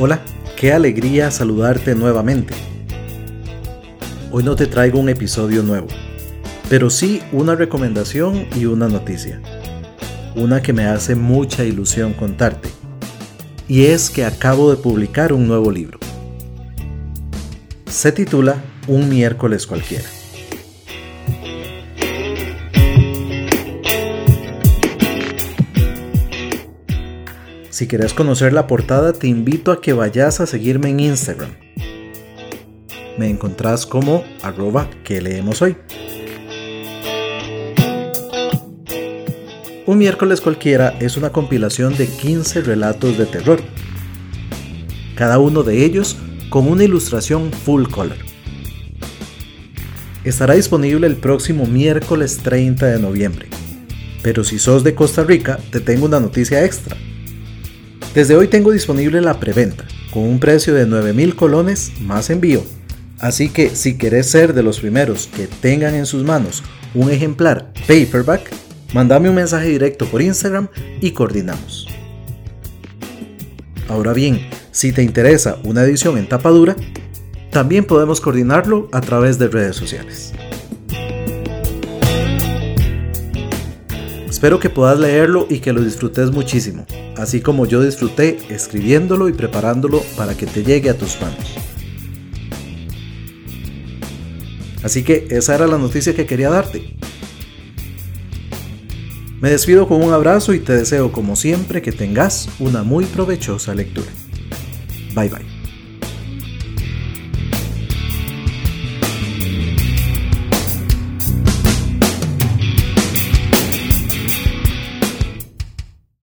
Hola, qué alegría saludarte nuevamente. Hoy no te traigo un episodio nuevo, pero sí una recomendación y una noticia. Una que me hace mucha ilusión contarte. Y es que acabo de publicar un nuevo libro. Se titula Un miércoles cualquiera. Si quieres conocer la portada, te invito a que vayas a seguirme en Instagram. Me encontrás como arroba que leemos hoy. Un miércoles cualquiera es una compilación de 15 relatos de terror, cada uno de ellos con una ilustración full color. Estará disponible el próximo miércoles 30 de noviembre, pero si sos de Costa Rica te tengo una noticia extra. Desde hoy tengo disponible la preventa, con un precio de 9.000 colones más envío. Así que si querés ser de los primeros que tengan en sus manos un ejemplar paperback, mandame un mensaje directo por Instagram y coordinamos. Ahora bien, si te interesa una edición en tapa dura, también podemos coordinarlo a través de redes sociales. Espero que puedas leerlo y que lo disfrutes muchísimo así como yo disfruté escribiéndolo y preparándolo para que te llegue a tus manos. Así que esa era la noticia que quería darte. Me despido con un abrazo y te deseo como siempre que tengas una muy provechosa lectura. Bye bye.